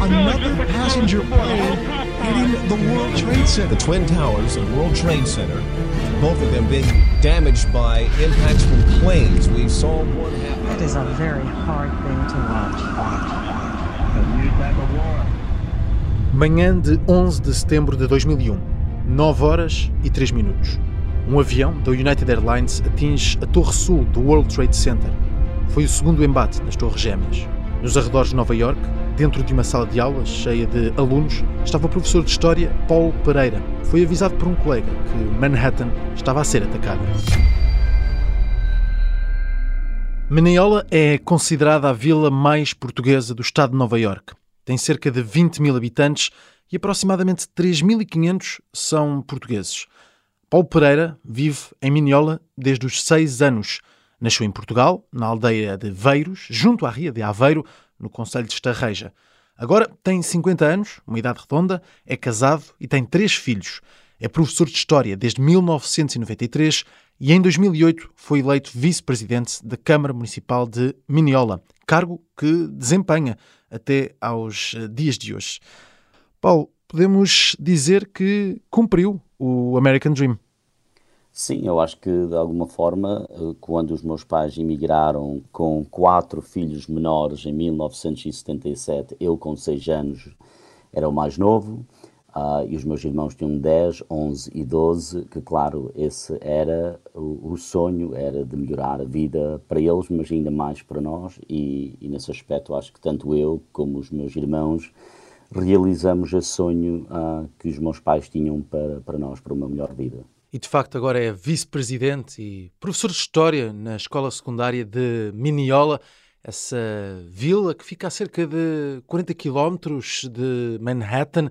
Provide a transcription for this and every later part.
Another passenger plane hitting the World Trade Center. The Twin Towers and World Trade Center, both of them being damaged by impacts from planes. We saw one happen. That is a very hard thing to watch. Manhã de 11 de setembro de 2001, 9 horas e 3 minutos. Um avião da United Airlines atinge a Torre Sul do World Trade Center. Foi o segundo embate nas Torres Gêmeas. Nos arredores de Nova York, dentro de uma sala de aulas cheia de alunos, estava o professor de História Paulo Pereira. Foi avisado por um colega que Manhattan estava a ser atacada. Mineola é considerada a vila mais portuguesa do estado de Nova York. Tem cerca de 20 mil habitantes e aproximadamente 3.500 são portugueses. Paulo Pereira vive em Minhola desde os seis anos. Nasceu em Portugal, na aldeia de Veiros, junto à Ria de Aveiro, no Conselho de Estarreja. Agora tem 50 anos, uma idade redonda, é casado e tem três filhos. É professor de História desde 1993 e em 2008 foi eleito vice-presidente da Câmara Municipal de Minhola, cargo que desempenha até aos eh, dias de hoje. Paulo, podemos dizer que cumpriu o American Dream. Sim, eu acho que de alguma forma, eh, quando os meus pais emigraram com quatro filhos menores em 1977, eu com seis anos era o mais novo, uh, e os meus irmãos tinham 10, 11 e 12, que claro, esse era o, o, sonho, era de melhorar a vida para eles, mas ainda mais para nós, e, e nesse aspecto acho que tanto eu como os meus irmãos realizamos esse sonho uh, que os meus pais tinham para, para nós, para uma melhor vida. E de facto agora é vice-presidente e professor de História na Escola Secundária de Miniola, essa vila que fica a cerca de 40 quilómetros de Manhattan,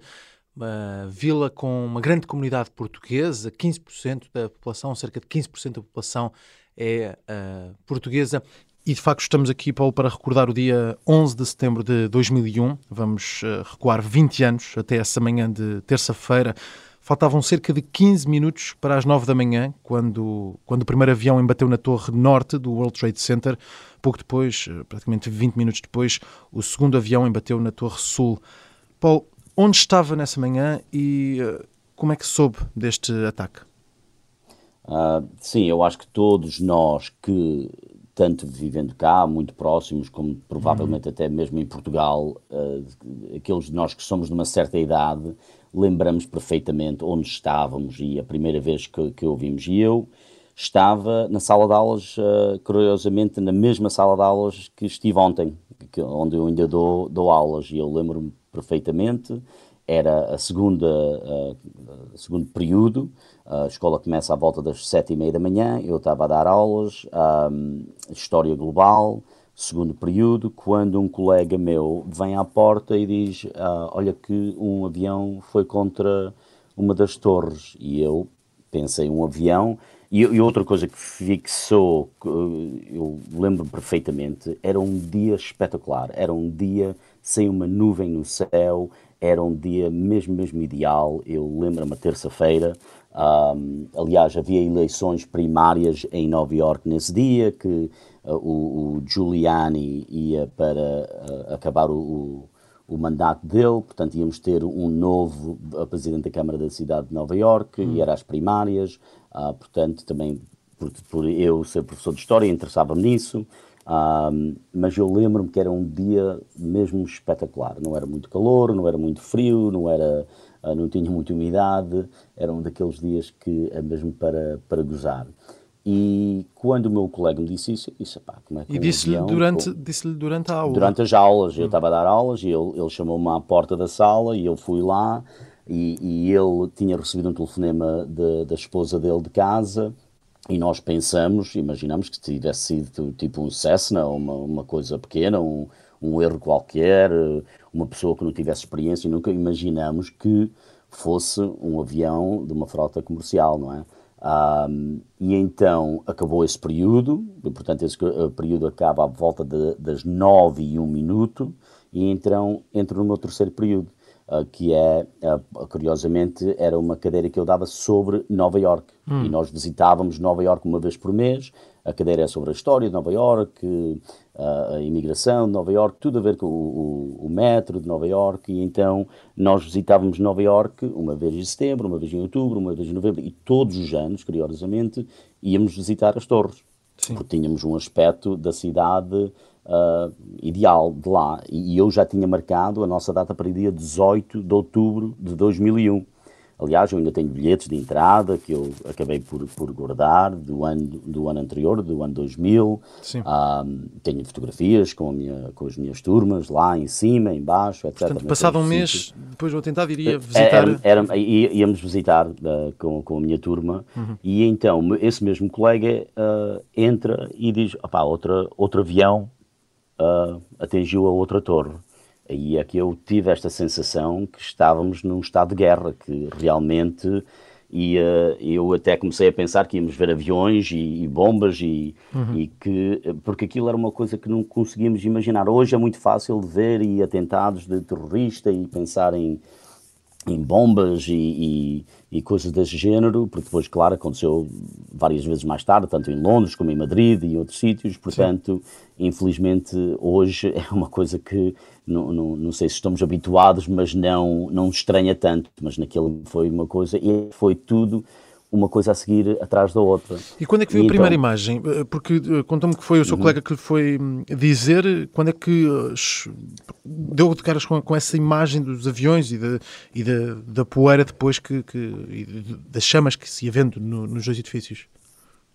uma vila com uma grande comunidade portuguesa, 15% da população, cerca de 15% da população é uh, portuguesa. E de facto estamos aqui, Paulo, para recordar o dia 11 de setembro de 2001. Vamos uh, recuar 20 anos até essa manhã de terça-feira. Faltavam cerca de 15 minutos para as 9 da manhã, quando, quando o primeiro avião embateu na torre norte do World Trade Center. Pouco depois, eh, praticamente 20 minutos depois, o segundo avião embateu na torre sul. Paulo, onde estava nessa manhã e uh, como é que soube deste ataque? Uh, sim, eu acho que todos nós que tanto vivendo cá, muito próximos, como provavelmente uhum. até mesmo em Portugal, uh, aqueles de nós que somos de uma certa idade, lembramos perfeitamente onde estávamos e a primeira vez que, que ouvimos. E eu estava na sala de aulas, uh, curiosamente, na mesma sala de aulas que estive ontem, que, onde eu ainda dou, dou aulas, e eu lembro-me perfeitamente. Era a segunda, uh, segundo período, a escola começa à volta das sete e meia da manhã, eu estava a dar aulas, um, História Global, segundo período, quando um colega meu vem à porta e diz, uh, olha que um avião foi contra uma das torres, e eu pensei, um avião, e, e outra coisa que fixou, eu lembro perfeitamente, era um dia espetacular, era um dia sem uma nuvem no céu, era um dia mesmo, mesmo ideal, eu lembro-me terça-feira, um, aliás, havia eleições primárias em Nova York nesse dia, que o, o, Giuliani ia para uh, acabar o, o, mandato dele, portanto íamos ter um novo presidente da Câmara da cidade de Nova York, hum. e era as primárias, uh, portanto também por, por, eu ser professor de História interessava-me nisso, mas eu lembro-me que era um dia mesmo espetacular, não era muito calor, não era muito frio, não era ah, não tinha muita umidade, era um daqueles dias que é mesmo para, para gozar. E quando o meu colega me disse isso, eu disse, pá, como é que E disse-lhe durante, disse durante a aula? Durante as aulas, eu hum. estava a dar aulas e ele, ele chamou-me à porta da sala e eu fui lá e, e ele tinha recebido um telefonema de, da esposa dele de casa e nós pensamos, imaginamos que tivesse sido tipo um Cessna, uma, uma coisa pequena, um, um erro qualquer, uma pessoa que não tivesse experiência, nunca imaginamos que fosse um avião de uma frota comercial, não é? Um, e então acabou esse período, portanto, esse período acaba à volta de, das nove e um minuto, e então entro no meu terceiro período, uh, que é, uh, curiosamente, era uma cadeira que eu dava sobre Nova York. Hum. E nós visitávamos Nova York uma vez por mês, a cadeira é sobre a história de Nova York, a imigração de Nova York, tudo a ver com o, o, o, metro de Nova York, e então nós visitávamos Nova York uma vez em setembro, uma vez em outubro, uma vez em novembro, e todos os anos, curiosamente, íamos visitar as torres, Sim. porque tínhamos um aspecto da cidade uh, ideal de lá, e eu já tinha marcado a nossa data para o dia 18 de outubro de 2001. Aliás, eu ainda tenho bilhetes de entrada que eu acabei por, por guardar do ano, do ano anterior, do ano 2000. Sim. tenho fotografias com, minha, com as minhas turmas lá em cima, em baixo, etc. Portanto, passado um mês, depois vou tentar, iria é, visitar... Era, era, íamos visitar uh, com, com a minha turma uhum. e então esse mesmo colega uh, entra e diz, opá, outra, outro avião uh, atingiu a outra torre. Aí é que eu tive esta sensação que estávamos num estado de guerra, que realmente e uh, eu até comecei a pensar que íamos ver aviões e, e bombas e, uhum. e, que porque aquilo era uma coisa que não conseguíamos imaginar hoje é muito fácil de ver e atentados de terrorista e pensar em em bombas e, e, e, coisas desse género, porque depois, claro, aconteceu várias vezes mais tarde, tanto em Londres como em Madrid e outros sítios, portanto, Sim. infelizmente, hoje é uma coisa que não, não, não, sei se estamos habituados, mas não, não estranha tanto, mas naquele foi uma coisa, e foi tudo uma coisa a seguir atrás da outra. E quando é que viu e a primeira então... imagem? Eh, porque eh, conta-me que foi o seu uhum. colega que lhe foi hum, dizer, quando é que eh, deu de caras com, com essa imagem dos aviões e, de, e da, da poeira depois que, que das chamas que se ia vendo no, nos dois edifícios?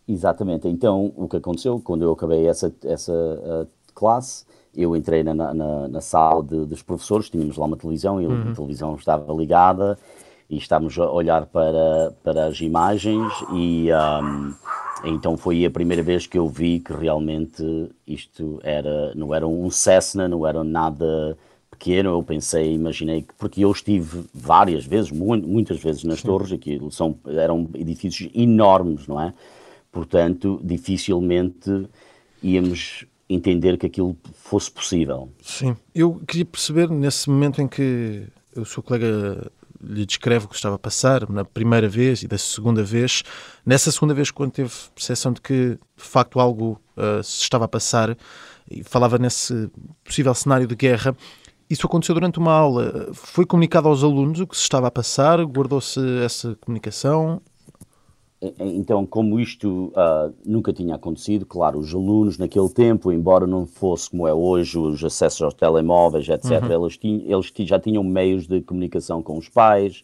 Exatamente. Então, o que aconteceu, quando eu acabei essa, essa classe, eu entrei na, na, na sala de, dos professores, tínhamos lá uma televisão e uhum. a televisão estava ligada e estávamos a olhar para, para as imagens e um, então foi a primeira vez que eu vi que realmente isto era, não era um Cessna, não era nada pequeno, eu pensei, imaginei que, porque eu estive várias vezes, muitas vezes nas Sim. torres, aquilo são, eram edifícios enormes, não é? Portanto, dificilmente íamos entender que aquilo fosse possível. Sim, eu queria perceber nesse momento em que o seu colega lhe descreve o que estava a passar na primeira vez e da segunda vez. Nessa segunda vez, quando teve percepção de que de facto algo uh, se estava a passar e falava nesse possível cenário de guerra, isso aconteceu durante uma aula. Foi comunicado aos alunos o que se estava a passar? Guardou-se essa comunicação? Então, como isto uh, nunca tinha acontecido, claro, os alunos naquele tempo, embora não fosse como é hoje, os acessos aos telemóveis, etc., uhum. eles, tinham, eles já tinham meios de comunicação com os pais,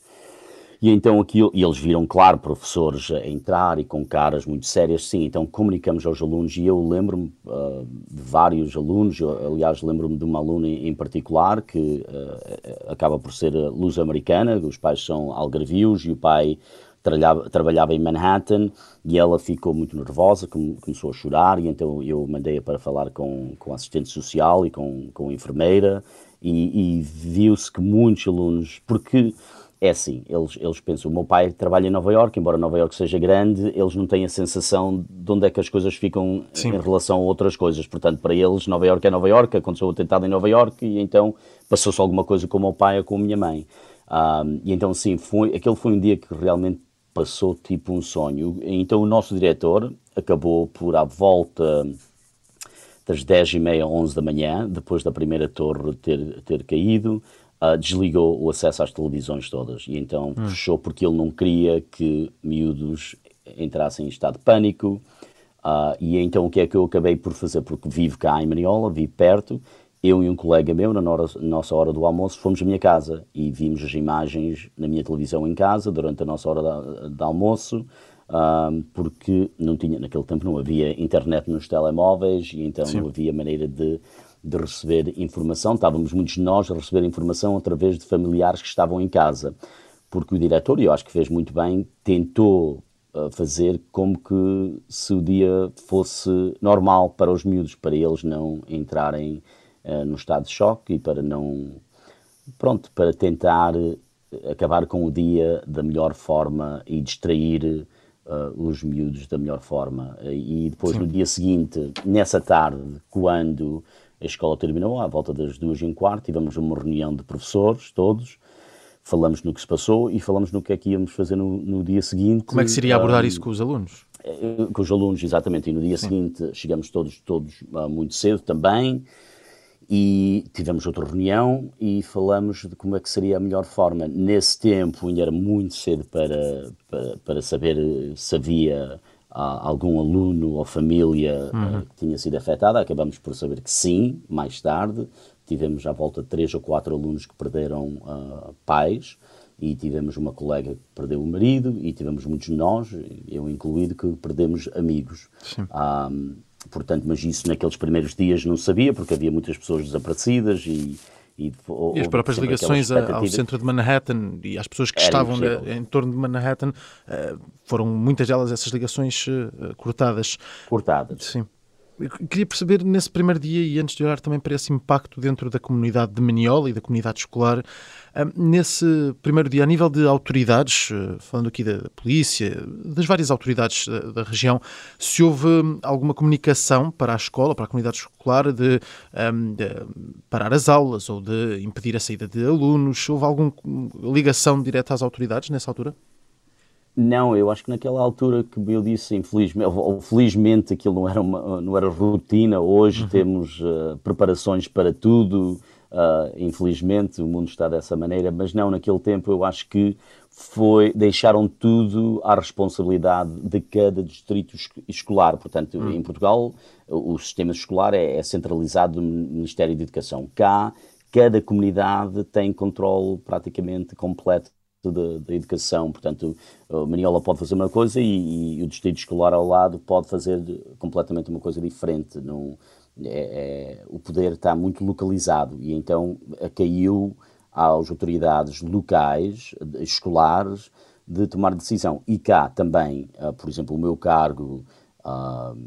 e então aquilo, e eles viram, claro, professores a entrar e com caras muito sérias, sim, então comunicamos aos alunos, e eu lembro-me uh, de vários alunos, eu, aliás, lembro-me de uma aluna em particular que uh, acaba por ser luz-americana, os pais são algarvios e o pai trabalhava, trabalhava em Manhattan e ela ficou muito nervosa, começou a chorar e então eu mandei-a para falar com, com a assistente social e com, com a enfermeira e, e viu-se que muitos alunos, porque é assim, eles, eles pensam, o meu pai trabalha em Nova York, embora Nova York seja grande, eles não têm a sensação de onde é que as coisas ficam Sim. em relação a outras coisas. Portanto, para eles, Nova York é Nova York, aconteceu o atentado em Nova York e então passou-se alguma coisa com o meu pai ou com a minha mãe. Um, e então, sim, foi, aquele foi um dia que realmente passou tipo um sonho. Então o nosso diretor acabou por à volta das 10 e meia, 11 da manhã, depois da primeira torre ter, ter caído, uh, desligou o acesso às televisões todas. E então hum. fechou porque ele não queria que miúdos entrassem em estado de pânico. Uh, e então o que é que eu acabei por fazer? Porque vivo cá em Maniola, vivo perto, eu e um colega meu, na nossa hora do almoço, fomos à minha casa e vimos as imagens na minha televisão em casa durante a nossa hora de, almoço, porque não tinha, naquele tempo não havia internet nos telemóveis e então Sim. não havia maneira de, de receber informação. Estávamos muitos de nós a receber informação através de familiares que estavam em casa, porque o diretor, e eu acho que fez muito bem, tentou uh, fazer como que se o dia fosse normal para os miúdos, para eles não entrarem uh, no estado de choque e para não. Pronto, para tentar eh, acabar com o dia da melhor forma e distrair uh, os miúdos da melhor forma. E depois, Sim. no dia seguinte, nessa tarde, quando a escola terminou, à volta das duas e um quarto, tivemos uma reunião de professores, todos. falamos no que se passou e falamos no que é que íamos fazer no, no dia seguinte. Como é que seria abordar isso com os alunos? Com os alunos, exatamente. E no dia Sim. seguinte chegamos todos, todos muito cedo também e tivemos outra reunião e falamos de como é que seria a melhor forma. Nesse tempo ainda era muito cedo para, para, para saber se havia ah, algum aluno ou família uhum. que tinha sido afetada. Acabamos por saber que sim, mais tarde. Tivemos à volta de três ou quatro alunos que perderam uh, pais e tivemos uma colega que perdeu o marido e tivemos muitos de nós, eu incluído, que perdemos amigos. Sim. Um, Portanto, mas isso naqueles primeiros dias não sabia, porque havia muitas pessoas desaparecidas e, e, e, as próprias ligações ao centro de Manhattan e às pessoas que estavam em torno de Manhattan eh, foram muitas delas essas ligações eh, cortadas. Cortadas. Sim. Eu queria perceber nesse primeiro dia e antes de olhar também para esse impacto dentro da comunidade de Maniola e da comunidade escolar, nesse primeiro dia, a nível de autoridades, eh, falando aqui da polícia, das várias autoridades da, da região, se houve alguma comunicação para a escola, para a comunidade escolar, de, de parar as aulas ou de impedir a saída de alunos? Houve alguma ligação direta às autoridades nessa altura? Não, eu acho que naquela altura que eu disse, infelizmente, ou felizmente aquilo não era, uma, não era rotina, hoje uhum. temos uh, preparações para tudo, uh, infelizmente o mundo está dessa maneira, mas não, naquele tempo eu acho que foi, deixaram tudo à responsabilidade de cada distrito escolar, portanto uhum. em Portugal o sistema escolar é, é centralizado no Ministério da Educação, cá cada comunidade tem controle praticamente completo da, educação. Portanto, Maniola pode fazer uma coisa e, e, o distrito escolar ao lado pode fazer completamente uma coisa diferente. Não, é, é, o poder está muito localizado e então caiu às autoridades locais, escolares, de tomar decisão. E cá também, uh, por exemplo, o meu cargo uh,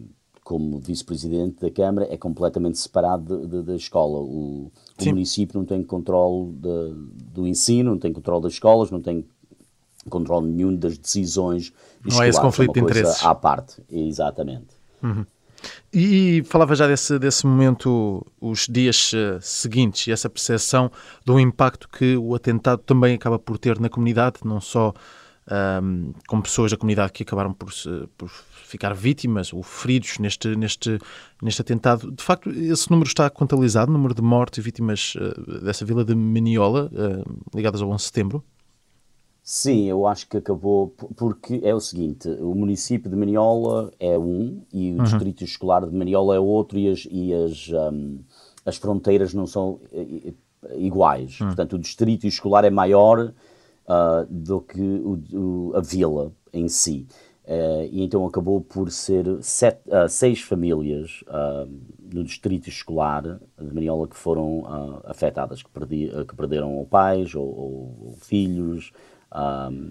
como vice-presidente da Câmara é completamente separado da escola. O, o município não tem controle de, do ensino, não tem controle das escolas, não tem controle nenhum das decisões Não é esse conflito é de interesses. À parte, exatamente. Uhum. E falava já desse, desse momento, os dias uh, seguintes, e essa percepção do impacto que o atentado também acaba por ter na comunidade, não só um, com pessoas da comunidade que acabaram por, por, ficar vítimas ou feridos neste, neste, neste atentado. De facto, esse número está contabilizado, o número de mortes e vítimas uh, dessa vila de Meniola, uh, ligadas ao 11 de setembro? Sim, eu acho que acabou, porque é o seguinte, o município de Maniola é um e o uhum. distrito escolar de Maniola é outro e as, e as, um, as fronteiras não são eh, iguais. Uhum. Portanto, o distrito escolar é maior uh, do que o, o, a vila em si. Uh, e então acabou por ser sete, uh, seis famílias no distrito escolar de Maniola que foram afetadas, que, perdi, que perderam ou pais ou, ou filhos,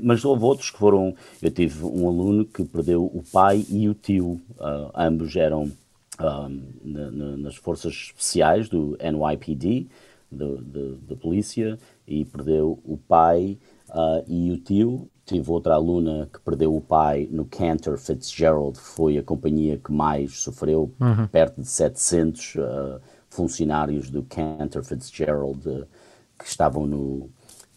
mas houve outros que foram. Eu tive um aluno que perdeu o pai e o tio, uh, ambos eram na, na, nas forças especiais do NYPD, da polícia, e perdeu o pai uh, e o tio. Tive outra aluna que perdeu o pai no Cantor Fitzgerald, foi a companhia que mais sofreu, uhum. perto de 700 uh, ah, funcionários do Cantor Fitzgerald que estavam no,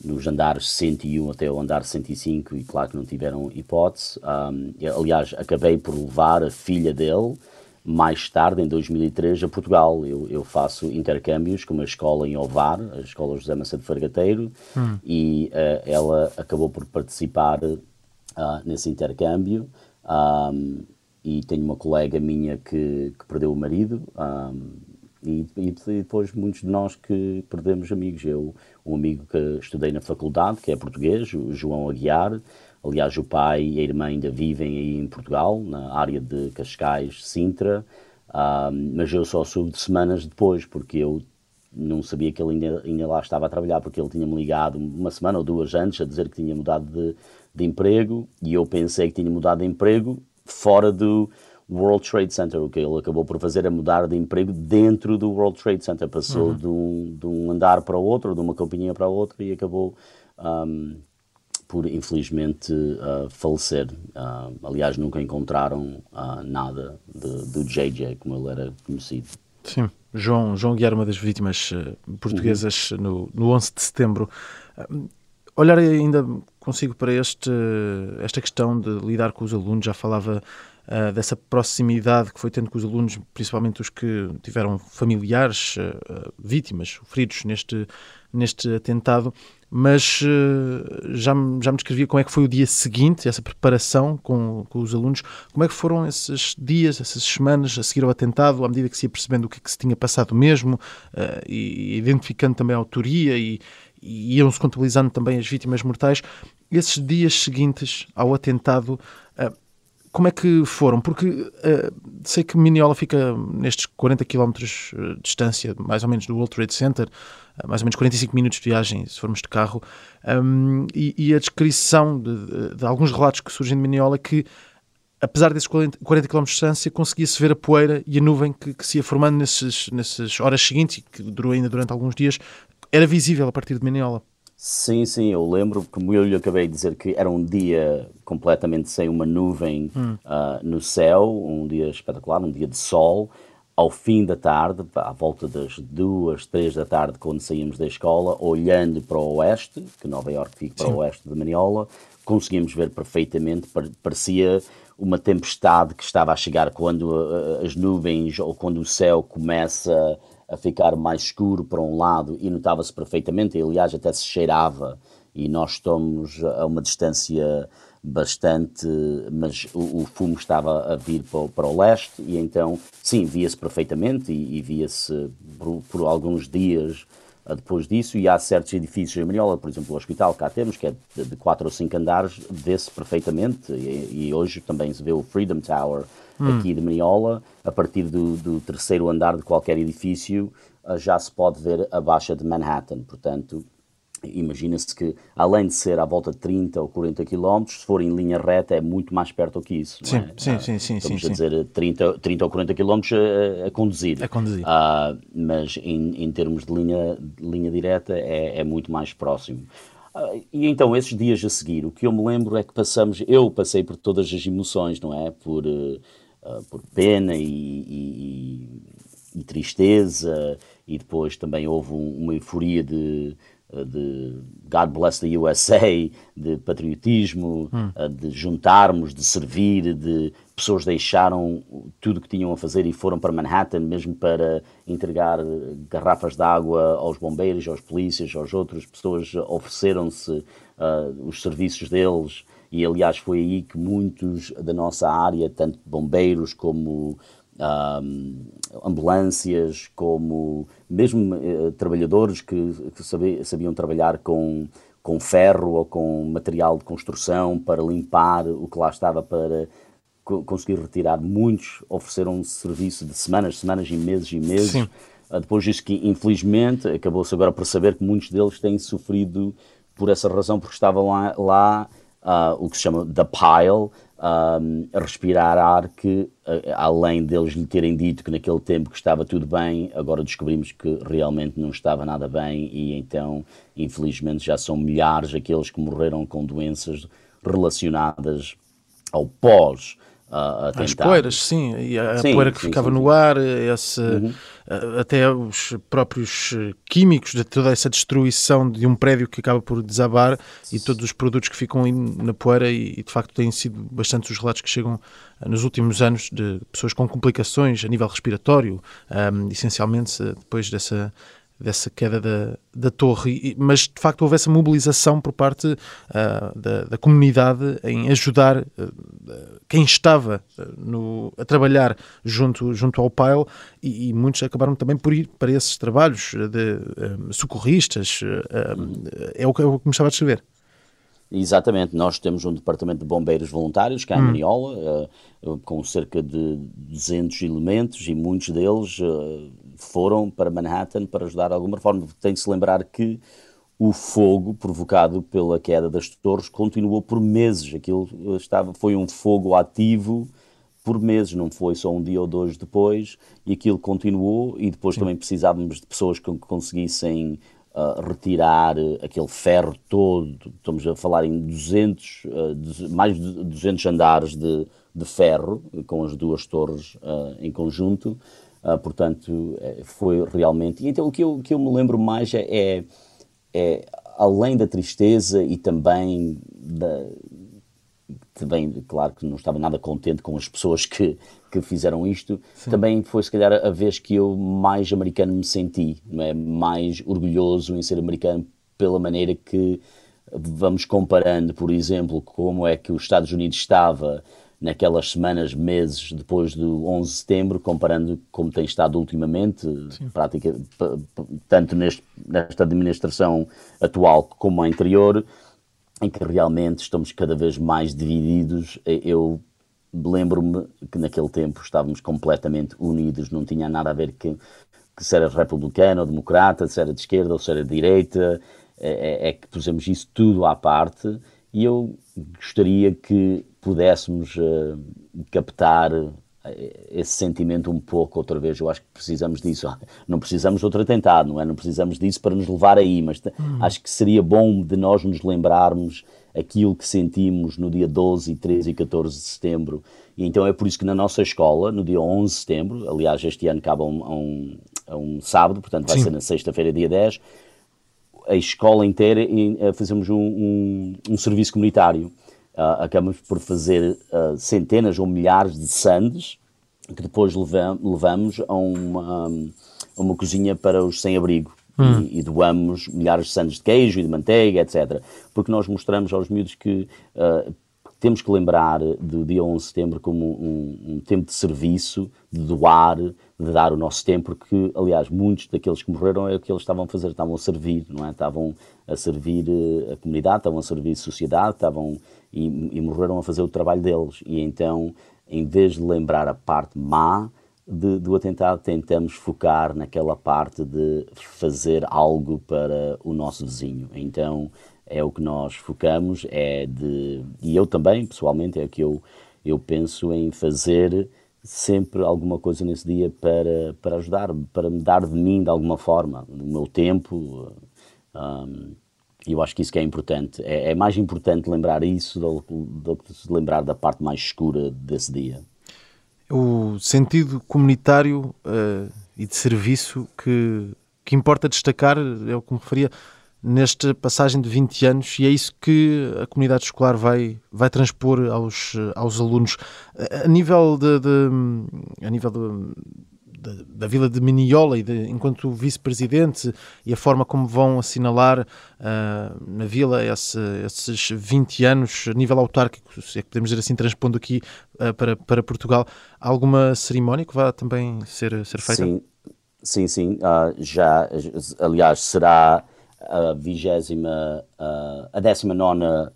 nos andares 101 até o andar 105 e claro que não tiveram hipótese. Um, aliás, acabei por levar a filha dele mais tarde, em 2003, a Portugal. Eu, eu faço intercâmbios com uma escola em Ovar, a Escola José Macedo Fargateiro, hum. e uh, ela acabou por participar uh, nesse intercâmbio. Um, e tenho uma colega minha que, que perdeu o marido. Um, e, e, depois muitos de nós que perdemos amigos. Eu, um amigo que estudei na faculdade, que é português, o João Aguiar. Aliás, o pai e a irmã ainda vivem aí em Portugal, na área de Cascais, Sintra. mas eu só soube de semanas depois, porque eu não sabia que ele ainda, ainda lá estava a trabalhar, porque ele tinha-me ligado uma semana ou duas antes a dizer que tinha mudado de, de emprego e eu pensei que tinha mudado de emprego fora do World Trade Center. O que ele acabou por fazer é mudar de emprego dentro do World Trade Center. Passou uhum. de, um, de, um, andar para o outro, de uma companhia para outra e acabou um, por, infelizmente, uh, falecer. Uh, aliás, nunca encontraram uh, nada de, do JJ, como ele era conhecido. Sim, João, João Guiar, uma das vítimas uh, portuguesas uhum. no, no 11 de setembro. olhar ainda consigo para este, esta questão de lidar com os alunos, já falava uh, dessa proximidade que foi tendo com os alunos, principalmente os que tiveram familiares uh, vítimas, feridos neste, neste atentado, mas uh, já, já me descrevia como é que foi o dia seguinte, essa preparação com, com os alunos, como é que foram esses dias, essas semanas a seguir ao atentado, à medida que se ia percebendo o que, é que se tinha passado mesmo, e identificando também a autoria e, e iam-se contabilizando também as vítimas mortais. Esses dias seguintes ao atentado, uh, como é que foram? Porque uh, sei que Miniola fica nestes 40 km de distância, mais ou menos, do World Trade Center, uh, mais ou menos 45 minutos de viagem, se formos de carro, um, e, e, a descrição de, de, de, alguns relatos que surgem de Miniola que apesar desses 40, 40 km de distância, conseguia-se ver a poeira e a nuvem que, que se ia formando nesses, nessas horas seguintes, e que durou ainda durante alguns dias, era visível a partir de Miniola. Sim, sim, eu lembro, como eu lhe acabei de dizer, que era um dia completamente sem uma nuvem hum. uh, no céu, um dia espetacular, um dia de sol. Ao fim da tarde, à volta das duas, três da tarde, quando saímos da escola, olhando para o oeste, que Nova York fica para sim. o oeste de Maniola, conseguimos ver perfeitamente, parecia uma tempestade que estava a chegar quando uh, as nuvens ou quando o céu começa a ficar mais escuro para um lado e notava-se perfeitamente, e, aliás até se cheirava e nós estamos a uma distância bastante, mas o, o fumo estava a vir para, para, o leste e então sim, via-se perfeitamente e, e via-se por, por, alguns dias depois disso e há certos edifícios em Maniola, por exemplo o hospital que cá temos, que é de, de quatro ou cinco andares, vê-se perfeitamente e, e, hoje também se vê o Freedom Tower hum. aqui de Maniola, a partir do, do, terceiro andar de qualquer edifício uh, já se pode ver a baixa de Manhattan. Portanto, imagina-se que, além de ser à volta de 30 ou 40 km, se for em linha reta, é muito mais perto do que isso. Sim, é? sim, sim, sim. Estamos sim, a dizer 30, 30 ou 40 km a, a conduzir. A conduzir. Uh, mas em, em termos de linha, de linha direta é, é muito mais próximo. Uh, e então, esses dias a seguir, o que eu me lembro é que passamos, eu passei por todas as emoções, não é? Por. Uh, uh, por pena e, e, e, tristeza, e depois também houve um, uma euforia de, de God Bless the USA, de patriotismo, hum. uh, de juntarmos, de servir, de pessoas deixaram tudo o que tinham a fazer e foram para Manhattan, mesmo para entregar garrafas de água aos bombeiros, aos polícias, aos outros. Pessoas ofereceram-se uh, os serviços deles e aliás foi aí que muitos da nossa área, tanto bombeiros como um, ambulâncias, como mesmo uh, trabalhadores que, que sabiam, sabiam trabalhar com, com ferro ou com material de construção para limpar o que lá estava para conseguir retirar. Muitos ofereceram serviço de semanas, semanas e meses e meses. Sim. Uh, depois disso que, infelizmente, acabou-se agora por saber que muitos deles têm sofrido por essa razão, porque estavam lá, lá uh, o que se chama the pile, um, a respirar ar que, uh, além deles lhe terem dito que naquele tempo que estava tudo bem, agora descobrimos que realmente não estava nada bem e então, infelizmente, já são milhares aqueles que morreram com doenças relacionadas ao pós a, As poeiras, sim, e a, sim, poeira que sim, ficava sim, no ar, esse, uhum. até os próprios químicos de toda essa destruição de um prédio que acaba por desabar e todos os produtos que ficam na poeira e, e de facto têm sido bastante os relatos que chegam eh, nos últimos anos de pessoas com complicações a nível respiratório, um, essencialmente depois dessa dessa queda da, da torre, mas de facto houve essa mobilização por parte uh, da, da, comunidade em ajudar uh, quem estava uh, no, a trabalhar junto, junto ao PAIL e, e, muitos acabaram também por ir para esses trabalhos de socorristas, é, o que, é o que me estava a descrever. Exatamente, nós temos um departamento de bombeiros voluntários cá em hum. Maniola, com cerca de 200 elementos e muitos deles foram para Manhattan para ajudar de alguma forma. Tem de se lembrar que o fogo provocado pela queda das torres continuou por meses. Aquilo estava, foi um fogo ativo por meses, não foi só um dia ou dois depois, e aquilo continuou. E depois Sim. também precisávamos de pessoas que conseguissem uh, retirar aquele ferro todo. Estamos a falar em 200, uh, mais de 200 andares de, de ferro, com as duas torres uh, em conjunto. Portanto, foi realmente. E então o que eu, que eu me lembro mais é, é, é além da tristeza e também da, também, claro que não estava nada contente com as pessoas que, que fizeram isto, Sim. também foi se calhar a vez que eu mais americano me senti, não é? mais orgulhoso em ser americano pela maneira que vamos comparando, por exemplo, como é que os Estados Unidos estava naquelas semanas, meses depois do 11 de setembro, comparando como tem estado ultimamente, prática, tanto neste, nesta administração atual como a anterior, em que realmente estamos cada vez mais divididos. Eu lembro-me que naquele tempo estávamos completamente unidos, não tinha nada a ver que, que se era republicano ou democrata, se era de esquerda ou se era de direita, é, é, é que pusemos isso tudo à parte e eu gostaria que pudéssemos uh, captar eh, esse sentimento um pouco outra vez. Eu acho que precisamos disso. Não precisamos de outro atentado, não é? Não precisamos disso para nos levar aí, mas hum. acho que seria bom de nós nos lembrarmos aquilo que sentimos no dia 12, 13 e 14 de setembro. E então é por isso que na nossa escola, no dia 11 de setembro, aliás, este ano acaba a um, a um, a um sábado, portanto vai Sim. ser na sexta-feira, dia 10, a escola inteira fazemos um, um, um serviço comunitário. Uh, acabamos por fazer uh, centenas ou milhares de sandes que depois levamos a uma, a uma cozinha para os sem-abrigo. Hum. E, e, doamos milhares de sandes de queijo e de manteiga, etc. Porque nós mostramos aos miúdos que uh, temos que lembrar do dia 11 de setembro como um, um, tempo de serviço, de doar, de dar o nosso tempo, porque, aliás, muitos daqueles que morreram é o que eles estavam a fazer, estavam a servir, não é? Estavam a servir eh, a comunidade, estavam a servir a sociedade, estavam e, e morreram a fazer o trabalho deles. E então, em vez de lembrar a parte má de, do atentado, tentamos focar naquela parte de fazer algo para o nosso vizinho. Então, é o que nós focamos, é de, e eu também, pessoalmente, é que eu, eu penso em fazer sempre alguma coisa nesse dia para, para ajudar, para me dar de mim de alguma forma, do meu tempo. Um, eu acho que isso que é importante. É, é mais importante lembrar isso do, do que lembrar da parte mais escura desse dia. O sentido comunitário uh, e de serviço que, que importa destacar, é o que me referia, nesta passagem de 20 anos e é isso que a comunidade escolar vai, vai transpor aos, aos alunos. A nível de, de a nível de, de, da vila de Miniola e de, enquanto vice-presidente e a forma como vão assinalar uh, na vila esse, esses 20 anos a nível autárquico, se é que podemos dizer assim, transpondo aqui uh, para, para Portugal, alguma cerimónia que vá também ser, ser feita? Sim, sim, sim. Uh, já, aliás, será a vigésima, a décima nona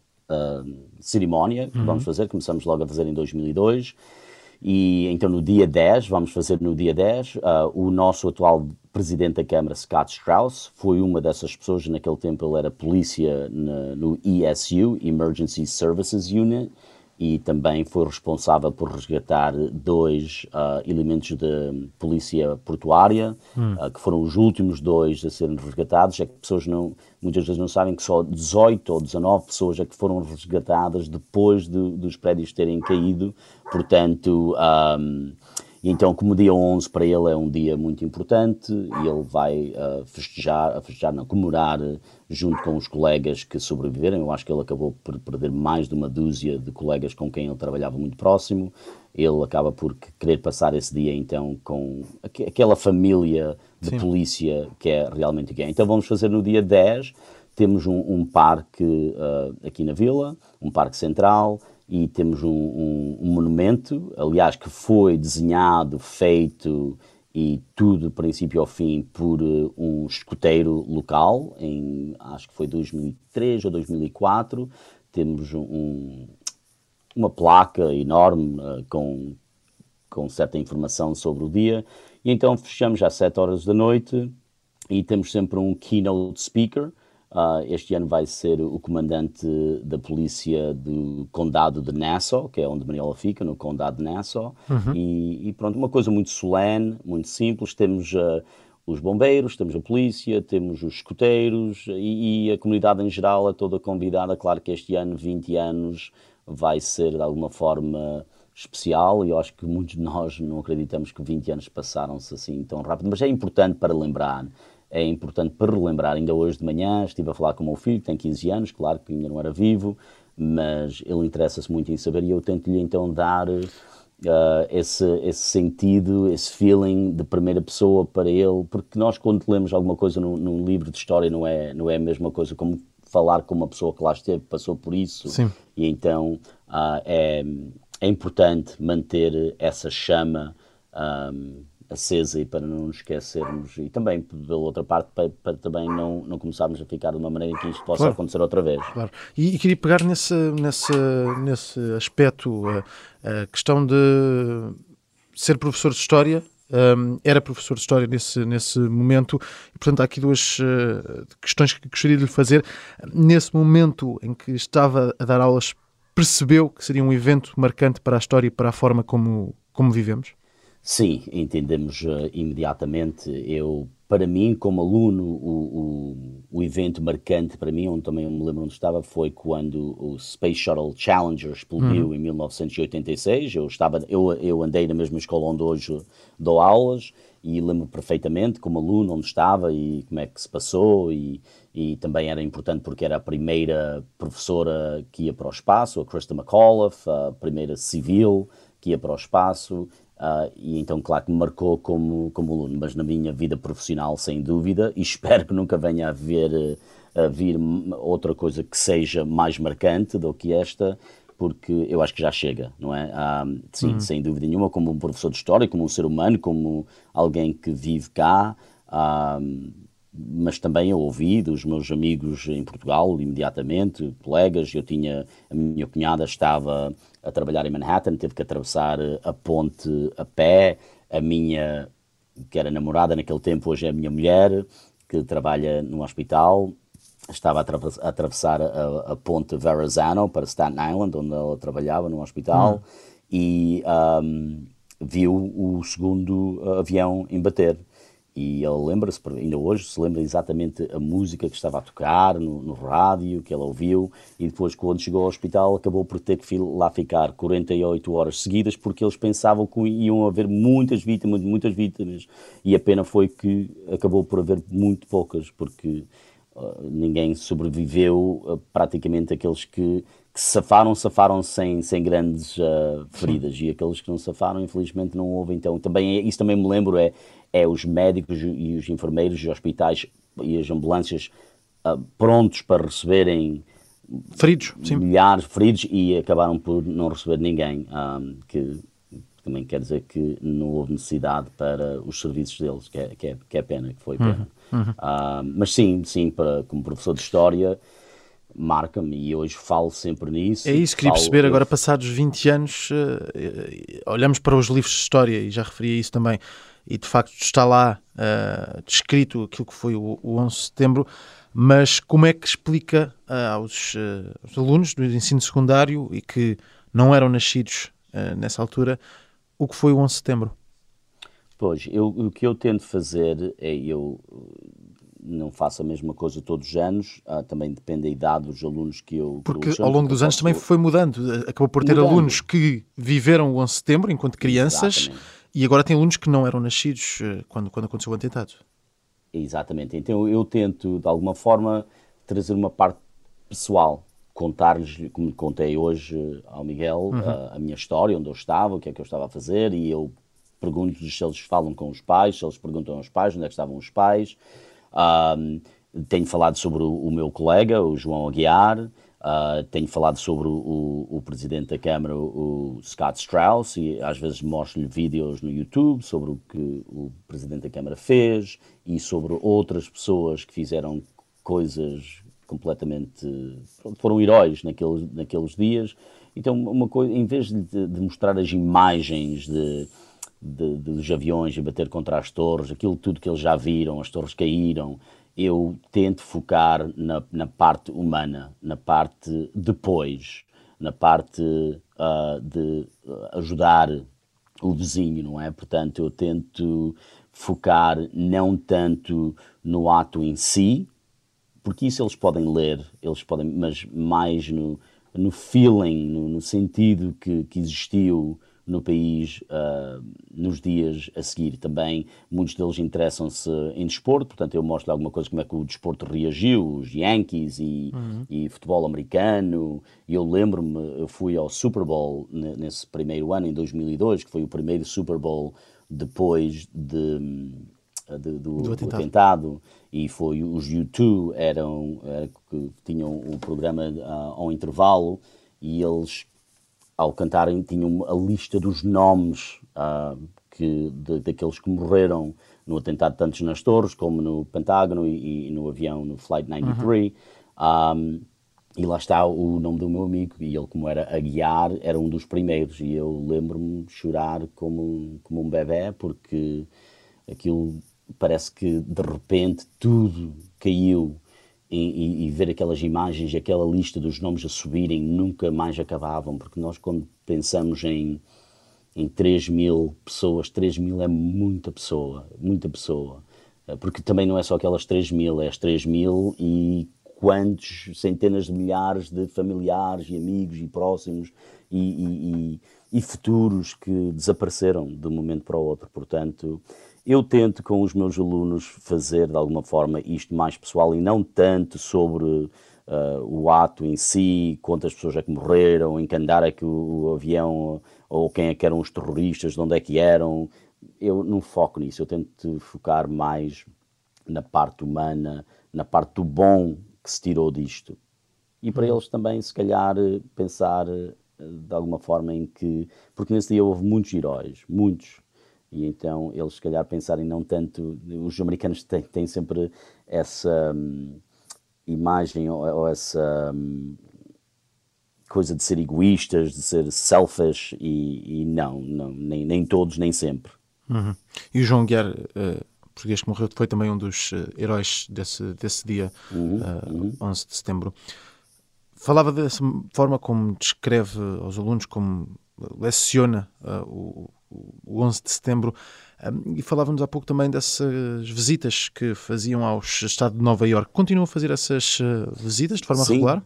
cerimónia que uhum. vamos fazer, começamos logo a fazer em 2002 e então no dia 10, vamos fazer no dia 10, uh, o nosso atual presidente da Câmara, Scott Strauss, foi uma dessas pessoas, naquele tempo ele era polícia no ESU, Emergency Services Unit, e também foi responsável por resgatar dois uh, elementos de polícia portuária, hum. uh, que foram os últimos dois a serem resgatados. É que pessoas não, muitas vezes não sabem que só 18 ou 19 pessoas é que foram resgatadas depois de, dos prédios terem caído. Portanto, um, e então, como o dia 11 para ele é um dia muito importante, e ele vai uh, festejar, festejar, não, comemorar junto com os colegas que sobreviveram. Eu acho que ele acabou por perder mais de uma dúzia de colegas com quem ele trabalhava muito próximo. Ele acaba por querer passar esse dia então com aquela família de Sim. polícia que é realmente quem. Então vamos fazer no dia 10. Temos um, um parque uh, aqui na vila, um parque central e temos um, um, um, monumento, aliás, que foi desenhado, feito e tudo, princípio ao fim, por uh, um escoteiro local, em acho que foi 2003 ou 2004. Temos um, uma placa enorme uh, com, com certa informação sobre o dia. E então fechamos às 7 horas da noite e temos sempre um keynote speaker Uh, este ano vai ser o comandante da polícia do condado de Nassau, que é onde Manila fica, no condado de Nassau. Uhum. E, e, pronto, uma coisa muito solene, muito simples. Temos uh, os bombeiros, temos a polícia, temos os escoteiros e, e, a comunidade em geral é toda convidada. Claro que este ano, 20 anos, vai ser de alguma forma especial e eu acho que muitos de nós não acreditamos que 20 anos passaram-se assim tão rápido, mas é importante para lembrar é importante para relembrar. Ainda hoje de manhã estive a falar com o meu filho, que tem 15 anos, claro que ainda não era vivo, mas ele interessa-se muito em saber e eu tento-lhe então dar uh, esse, esse sentido, esse feeling de primeira pessoa para ele, porque nós quando lemos alguma coisa num, num livro de história não é, não é a mesma coisa como falar com uma pessoa que lá esteve, passou por isso, Sim. e então uh, é, é importante manter essa chama um, acesa e para não nos esquecermos, e também, pela outra parte, para, para, também não, não começarmos a ficar de uma maneira que isto possa Claro. acontecer outra vez. Claro. E, e queria pegar nesse, nesse, nesse aspecto, a, a questão de ser professor de História. hum, era professor de História nesse, nesse momento, e portanto há aqui duas eh, questões que gostaria de lhe fazer. Nesse momento em que estava a dar aulas, percebeu que seria um evento marcante para a história e para a forma como, como vivemos? Sim, entendemos uh, imediatamente. Eu, para mim, como aluno, o, o, o, evento marcante para mim, onde também eu me lembro onde estava, foi quando o Space Shuttle Challenger explodiu em 1986. Eu, estava, eu, eu andei na mesma escola onde hoje dou aulas e lembro perfeitamente como aluno onde estava e como é que se passou e, e também era importante porque era a primeira professora que ia para o espaço, a Krista McAuliffe, a primeira civil que ia para o espaço Uh, e então, claro que me marcou como, como aluno, mas na minha vida profissional, sem dúvida, e espero que nunca venha a, ver, a vir outra coisa que seja mais marcante do que esta, porque eu acho que já chega, não é? Uh, sim, uhum. sem dúvida nenhuma, como um professor de história, como um ser humano, como alguém que vive cá. Uh, mas também eu ouvi dos meus amigos em Portugal, imediatamente, colegas. Eu tinha, a minha cunhada estava a trabalhar em Manhattan, teve que atravessar a ponte a pé. A minha, que era namorada naquele tempo, hoje é a minha mulher, que trabalha no hospital, estava a atravessar a, a ponte Verrazano para Staten Island, onde ela trabalhava no hospital, hum. e um, viu o segundo avião embater. E ele lembra-se, ainda hoje, se lembra exatamente a música que estava a tocar no, no, rádio, que ele ouviu, e depois, quando chegou ao hospital, acabou por ter que lá ficar 48 horas seguidas, porque eles pensavam que iam haver muitas vítimas, muitas vítimas, e a pena foi que acabou por haver muito poucas, porque uh, ninguém sobreviveu, uh, praticamente aqueles que, que safaram, safaram sem, sem grandes uh, feridas, e aqueles que não safaram, infelizmente, não houve. Então, também, isso também me lembro, é é os médicos e os enfermeiros e hospitais e as ambulâncias uh, prontos para receberem feridos, milhares de feridos e acabaram por não receber ninguém, um, que também quer dizer que não houve necessidade para os serviços deles, que é, que é, que é pena, que foi pena. Uhum, uhum. Uh, mas sim, sim, para, como professor de História, marca-me e hoje falo sempre nisso. É isso que queria perceber. Agora, passados 20 anos, uh, olhamos para os livros de História, e já referi a isso também, e de facto está lá uh, descrito aquilo que foi o, o 11 de setembro, mas como é que explica uh, aos, uh, aos, alunos do ensino secundário e que não eram nascidos nessa altura o que foi o 11 de setembro? Pois, eu, o que eu tento fazer é eu não faço a mesma coisa todos os anos, também depende da idade dos alunos que eu... Porque ao longo dos anos posso... também foi mudando, acabou por ter mudando. alunos que viveram o 11 de setembro enquanto crianças... Exatamente e agora tem alunos que não eram nascidos quando, quando aconteceu o atentado. Exatamente. Então eu tento, de alguma forma, trazer uma parte pessoal, contar-lhes, como contei hoje ao Miguel, uhum. a, a, minha história, onde eu estava, o que é que eu estava a fazer, e eu pergunto-lhes se eles falam com os pais, se eles perguntam aos pais onde é que estavam os pais. Um, tenho falado sobre o, o, meu colega, o João Aguiar, Uh, tenho falado sobre o, o, presidente da Câmara, o, Scott Strauss, e às vezes mostro-lhe vídeos no YouTube sobre o que o presidente da Câmara fez e sobre outras pessoas que fizeram coisas completamente. foram heróis naqueles, naqueles dias. Então, uma coisa, em vez de, de mostrar as imagens de, de, dos aviões a bater contra as torres, aquilo tudo que eles já viram, as torres caíram, eu tento focar na, na parte humana, na parte depois, na parte uh, de ajudar o vizinho, não é? Portanto, eu tento focar não tanto no ato em si, porque isso eles podem ler, eles podem, mas mais no, no feeling, no, no sentido que, que existiu no país uh, nos dias a seguir. Também muitos deles interessam-se em desporto, portanto eu mostro alguma coisa como é que o desporto reagiu, os Yankees e, uhum. e futebol americano. E eu lembro-me, eu fui ao Super Bowl nesse primeiro ano, em 2002, que foi o primeiro Super Bowl depois de, de do, do, atentado. atentado. e foi os U2 eram, era, que tinham o programa uh, ao intervalo e eles ao cantarem, tinham a lista dos nomes uh, que, de, daqueles que morreram no atentado, tanto nas torres como no Pentágono e, e no avião, no Flight 93. Uhum. Um, e lá está o nome do meu amigo, e ele, como era a guiar, era um dos primeiros. E eu lembro-me chorar como, como um bebê, porque aquilo parece que de repente tudo caiu e, e, e, ver aquelas imagens e aquela lista dos nomes a subirem nunca mais acabavam, porque nós quando pensamos em, em 3 mil pessoas, 3 mil é muita pessoa, muita pessoa, eh, porque também não é só aquelas 3 mil, é as 3 mil e quantos centenas de milhares de familiares e amigos e próximos e, e, e futuros que desapareceram de um momento para o outro, portanto eu tento com os meus alunos fazer de alguma forma isto mais pessoal e não tanto sobre uh, o ato em si, quantas pessoas é que morreram, em que andar é que o, o, avião, ou quem é que eram os terroristas, de onde é que eram. Eu não foco nisso, eu tento focar mais na parte humana, na parte do bom que se tirou disto. E para uhum. eles também, se calhar, pensar eh, de alguma forma em que. Porque nesse dia houve muitos heróis, muitos e então eles, se calhar, pensarem não tanto. Os americanos têm, têm sempre essa hum, imagem ou, ou essa hum, coisa de ser egoístas, de ser selfish, e, e não, não nem, nem todos, nem sempre. Uhum. E o João Guiar, uh, português que morreu, foi também um dos uh, heróis desse, desse dia, uhum, uh, uhum. 11 de setembro. Falava dessa forma como descreve aos alunos, como leciona o, o 11 de setembro. E falávamos há pouco também dessas visitas que faziam ao Estado de Nova Iorque. Continuam a fazer essas uh, visitas de forma Sim. regular?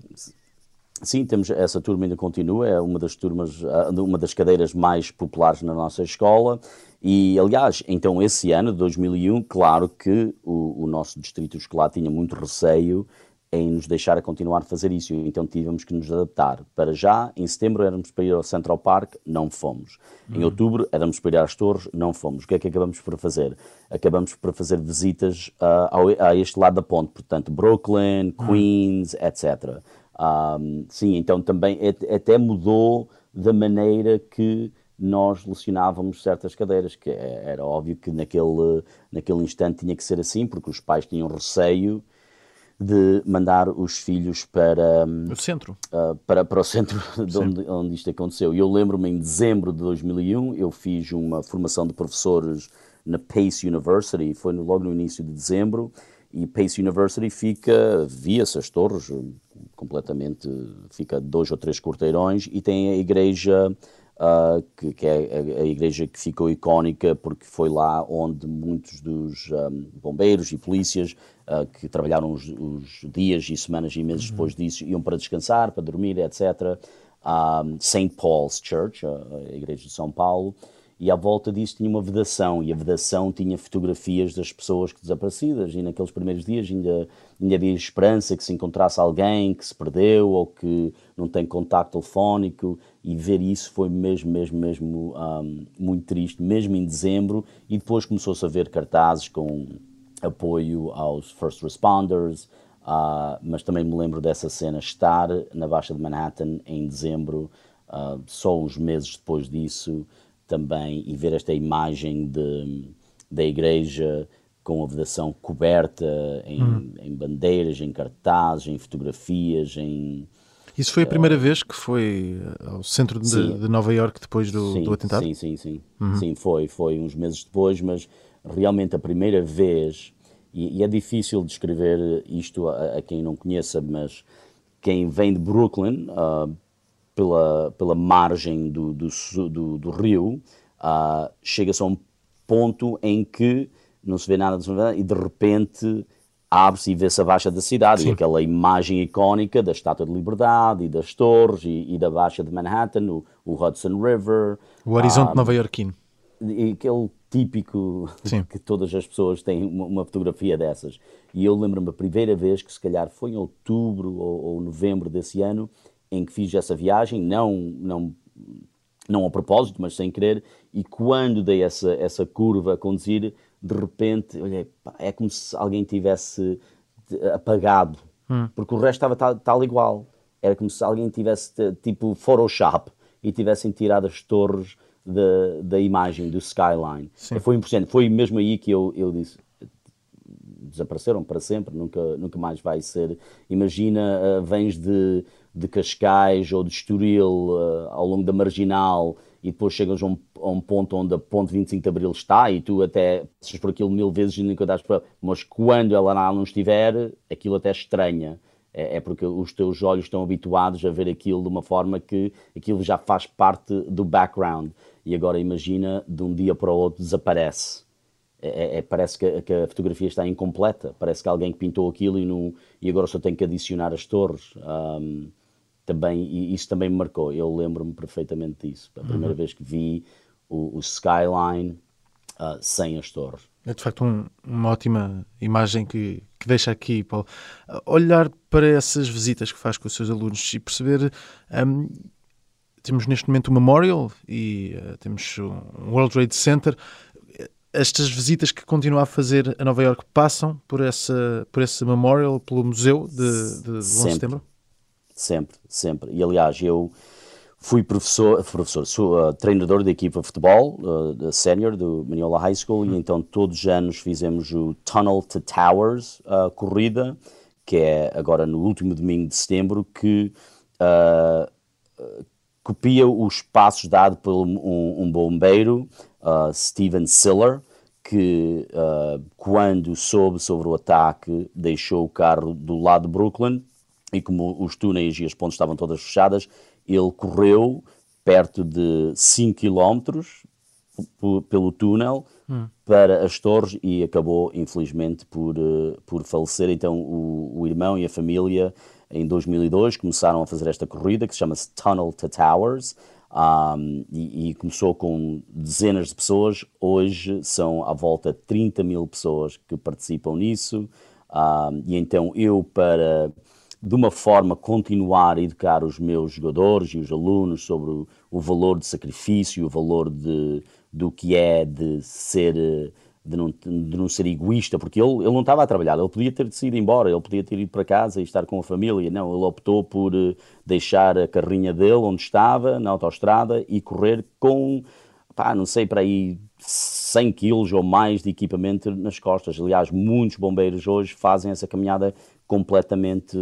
Sim, temos, essa turma ainda continua, é uma das turmas, ah, uma das cadeiras mais populares na nossa escola e, aliás, então esse ano, de 2001, claro que o, o nosso distrito escolar tinha muito receio em nos deixar a continuar a fazer isso. Então tivemos que nos adaptar. Para já, em setembro éramos para ir ao Central Park, não fomos. Em uhum. outubro éramos para ir às torres, não fomos. O que é que acabamos por fazer? Acabamos por fazer visitas uh, ao, a este lado da ponte, portanto, Brooklyn, uhum. Queens, etc. Um, sim, então também até mudou da maneira que nós lecionávamos certas cadeiras, que é, era óbvio que naquele, naquele instante tinha que ser assim, porque os pais tinham receio de mandar os filhos para o centro, uh, para, para o centro de onde, onde isto aconteceu. E eu lembro-me em dezembro de 2001, eu fiz uma formação de professores na Pace University, foi no, logo no início de dezembro, e Pace University fica, via-se as torres, completamente, fica dois ou três quarteirões, e tem a igreja uh, que, que, é a, a, igreja que ficou icónica porque foi lá onde muitos dos um, bombeiros e polícias uh, que trabalharam os, os, dias e semanas e meses uhum. depois disso iam para descansar, para dormir, etc. Um, St. Paul's Church, a, a igreja de São Paulo, e à volta disso tinha uma vedação, e a vedação tinha fotografias das pessoas desaparecidas, e naqueles primeiros dias ainda, ainda havia esperança que se encontrasse alguém que se perdeu ou que não tem contacto telefónico, e ver isso foi mesmo, mesmo, mesmo um, muito triste, mesmo em dezembro, e depois começou-se a ver cartazes com apoio aos first responders, uh, mas também me lembro dessa cena, estar na Baixa de Manhattan em dezembro, uh, só uns meses depois disso, também e ver esta imagem de, da igreja com a vedação coberta em, hum. em, bandeiras, em cartazes, em fotografias, em... Isso foi a primeira uh, vez que foi eh, ao centro de, de Nova York depois do, sim, do atentado? Sim, sim, sim. Uhum. Sim, foi. Foi uns meses depois, mas realmente a primeira vez, e, e é difícil descrever isto a, a, quem não conheça, mas quem vem de Brooklyn, uh, pela, pela margem do, do, do, do rio, uh, chega-se a um ponto em que não se vê nada, não se vê nada e de repente abre-se e vê-se a Baixa da cidade, Sim. e aquela imagem icónica da Estátua de Liberdade, e das torres, e, e da Baixa de Manhattan, o, o Hudson River. O horizonte um, ah, nova-iorquino. E aquele típico Sim. que todas as pessoas têm uma, uma fotografia dessas. E eu lembro-me a primeira vez, que se calhar foi em outubro ou, ou, novembro desse ano, em que fiz essa viagem, não, não, não a propósito, mas sem querer, e quando dei essa, essa curva a conduzir, de repente, olhei, pá, é como se alguém tivesse apagado, hum. porque o resto estava tal, tal, igual. Era como se alguém tivesse, tipo, Photoshop, e tivessem tirado as torres da, da imagem, do skyline. Sim. Foi impressionante. Foi mesmo aí que eu, eu disse, desapareceram para sempre, nunca, nunca mais vai ser. Imagina, uh, vens de, de Cascais ou de Estoril uh, ao longo da Marginal e depois chegas a um, a um, ponto onde a ponte 25 de Abril está e tu até passas por aquilo mil vezes e nunca dás para... Mas quando ela não estiver, aquilo até estranha. É, é porque os teus olhos estão habituados a ver aquilo de uma forma que aquilo já faz parte do background. E agora imagina, de um dia para o outro desaparece é, é, é, parece que, que, a fotografia está incompleta, parece que alguém pintou aquilo e, não, e agora só tem que adicionar as torres. Um, também, e isso também me marcou, eu lembro-me perfeitamente disso. A primeira uhum. vez que vi o, o skyline uh, sem as torres. É de facto um, uma ótima imagem que, que deixa aqui, Paulo. Olhar para essas visitas que faz com os seus alunos e perceber. Um, temos neste momento o Memorial e uh, temos o World Trade Center estas visitas que continua a fazer a Nova York passam por, essa, por esse memorial, pelo museu de, de 11 de setembro? Sempre, sempre. E aliás, eu fui professor, professor sou uh, treinador da equipa de futebol, uh, sénior do Maniola High School, hum. e então todos os anos fizemos o Tunnel to Towers uh, corrida, que é agora no último domingo de setembro, que uh, copia os passos dados por um, um bombeiro uh, Steven Siller, que uh, quando soube sobre o ataque deixou o carro do lado de Brooklyn e como os túneis e as pontes estavam todas fechadas, ele correu perto de 5 km pelo túnel hum. para as torres e acabou infelizmente por, uh, por falecer. Então o, o irmão e a família em 2002 começaram a fazer esta corrida que se chama Tunnel to Towers um, e, e, começou com dezenas de pessoas, hoje são à volta de 30 mil pessoas que participam nisso, um, e então eu, para de uma forma continuar a educar os meus jogadores e os alunos sobre o, o valor de sacrifício, o valor de, do que é de ser de não, de não ser egoísta, porque ele, ele não estava a trabalhar, ele podia ter ido embora, ele podia ter ido para casa e estar com a família. Não, ele optou por uh, deixar a carrinha dele onde estava, na autoestrada, e correr com, pá, não sei, para aí 100 quilos ou mais de equipamento nas costas. Aliás, muitos bombeiros hoje fazem essa caminhada completamente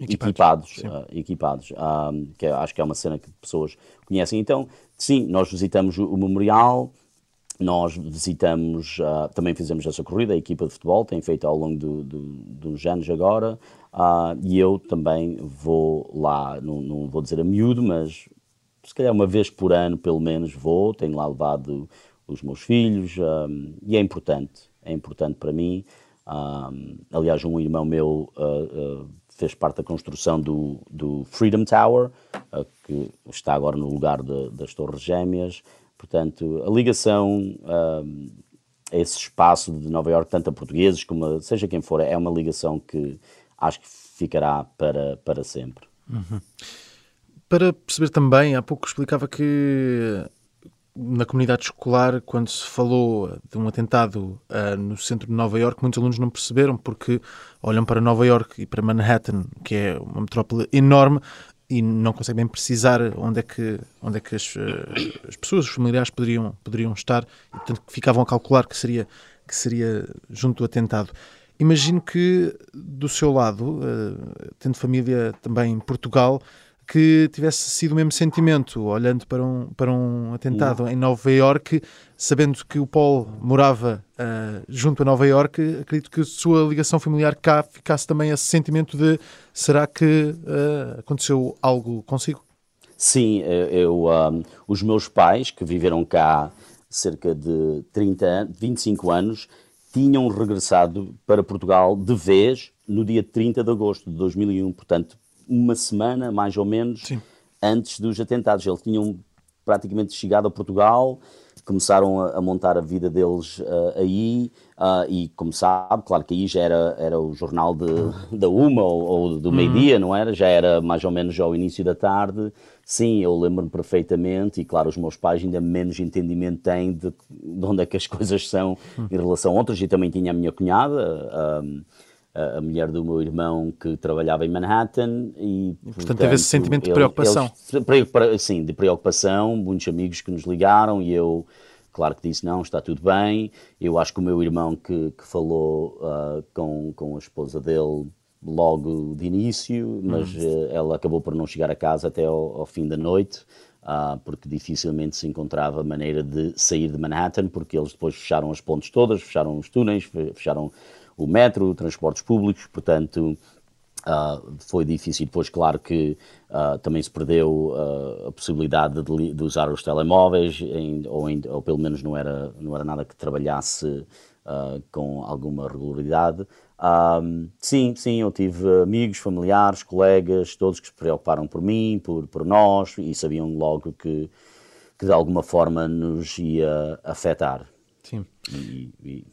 equipados, equipados, uh, equipados que acho que é uma cena que pessoas conhecem. Então, sim, nós visitamos o memorial, nós visitamos, uh, também fizemos essa corrida, a equipa de futebol tem feito ao longo do, do, dos anos agora, uh, e eu também vou lá, não, não, vou dizer a miúdo, mas se calhar uma vez por ano, pelo menos, vou, tenho lá levado os meus filhos, um, e é importante, é importante para mim. Um, aliás, um irmão meu uh, fez parte da construção do, do Freedom Tower, que está agora no lugar de, das Torres Gêmeas, Portanto, a ligação a esse espaço de Nova Iorque, tanto a portugueses como a, seja quem for, é uma ligação que acho que ficará para, para sempre. Uhum. Para perceber também, há pouco explicava que na comunidade escolar, quando se falou de um atentado uh, no centro de Nova Iorque, muitos alunos não perceberam porque olham para Nova Iorque e para Manhattan, que é uma metrópole enorme, e não conseguem precisar onde é que, onde é que as, eh, as pessoas, os familiares poderiam, poderiam estar e, portanto, ficavam a calcular que seria, que seria junto do atentado. Imagino que, do seu lado, uh, tendo família também em Portugal, que tivesse sido o mesmo sentimento, olhando para um, para um atentado Não. em Nova Iorque, sabendo que o Paul morava uh, junto a Nova Iorque, acredito que a sua ligação familiar cá ficasse também esse sentimento de será que uh, aconteceu algo consigo? Sim, eu, um, os meus pais, que viveram cá cerca de 30, 25 anos, tinham regressado para Portugal de vez no dia 30 de agosto de 2001, portanto, uma semana mais ou menos Sim. antes dos atentados. Eles tinham praticamente chegado a Portugal, começaram a, a montar a vida deles uh, aí, uh, e como sabe, claro que aí já era, era o jornal de, da uma ou, ou do meio-dia, não era? Já era mais ou menos ao início da tarde. Sim, eu lembro-me perfeitamente, e claro, os meus pais ainda menos entendimento têm de, de onde é que as coisas são em relação a outras, e também tinha a minha cunhada. Um, a mulher do meu irmão que trabalhava em Manhattan e portanto, portanto teve esse sentimento de preocupação. eles, sim, de preocupação muitos amigos que nos ligaram e eu claro que disse não, está tudo bem. Eu acho que o meu irmão que, que falou uh, com, com a esposa dele logo de início mas uh, ela acabou por não chegar a casa até ao, ao fim da noite Uh, porque dificilmente se encontrava maneira de sair de Manhattan, porque eles depois fecharam as pontes todas, fecharam os túneis, fecharam o metro, transportes públicos, portanto uh, foi difícil. Depois, claro que uh, também se perdeu uh, a possibilidade de, de, usar os telemóveis, em, ou, em, ou, pelo menos não era, não era nada que trabalhasse com alguma regularidade. sim, sim, eu tive amigos, familiares, colegas, todos que se preocuparam por mim, por, por nós, e sabiam logo que, que de alguma forma nos ia afetar. Sim. E, e,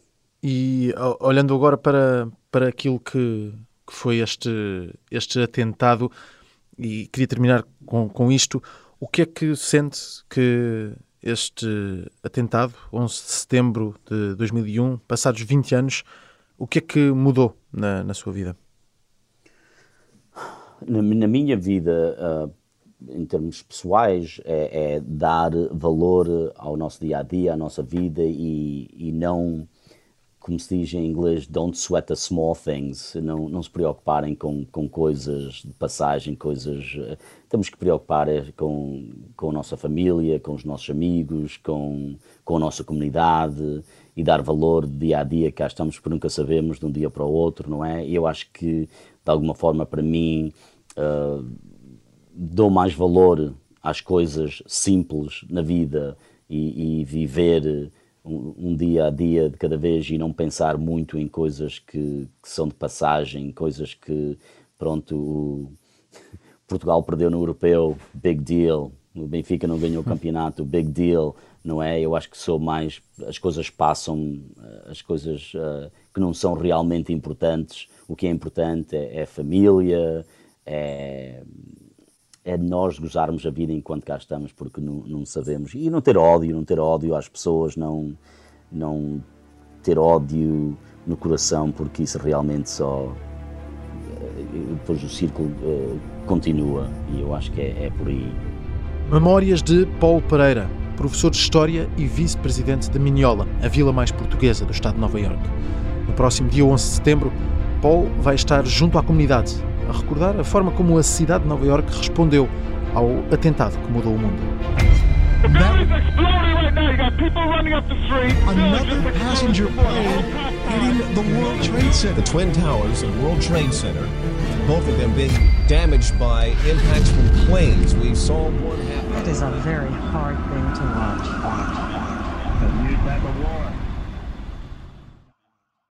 e olhando agora para, para aquilo que, que foi este, este atentado, e queria terminar com, com isto, o que é que sente que este atentado, 11 de setembro de 2001, passados 20 anos, o que é que mudou na, na sua vida? Na, na minha vida, uh, em termos pessoais, é, é, dar valor ao nosso dia a dia, à nossa vida e, e não como se diz em inglês, don't sweat the small things, não, não se preocuparem com, com coisas de passagem, coisas. Uh, temos que preocupar é com, com a nossa família, com os nossos amigos, com, com a nossa comunidade e dar valor dia a dia, cá estamos porque nunca sabemos de um dia para o outro, não é? E eu acho que, de alguma forma, para mim, uh, dou mais valor às coisas simples na vida e, e viver um, um, dia a dia de cada vez e não pensar muito em coisas que, que são de passagem, coisas que, pronto, Portugal perdeu no Europeu, big deal, o Benfica não ganhou o campeonato, big deal, não é? Eu acho que sou mais, as coisas passam, as coisas uh, que não são realmente importantes, o que é importante é, é família, é é nós gozarmos a vida enquanto cá estamos, porque não, não, sabemos. E não ter ódio, não ter ódio às pessoas, não, não ter ódio no coração, porque isso realmente só. Eh, depois o círculo uh, continua e eu acho que é, é por aí. Memórias de Paulo Pereira, professor de História e vice-presidente de Minhola, a vila mais portuguesa do estado de Nova Iorque. No próximo dia 11 de setembro, Paul vai estar junto à comunidade a recordar a forma como a cidade de Nova York respondeu ao atentado que mudou o mundo. Another passenger plane hitting the World Trade Center. The Twin Towers and World Trade Center, both of them being damaged by impacts from planes. We saw one happen. It is a very hard thing to watch.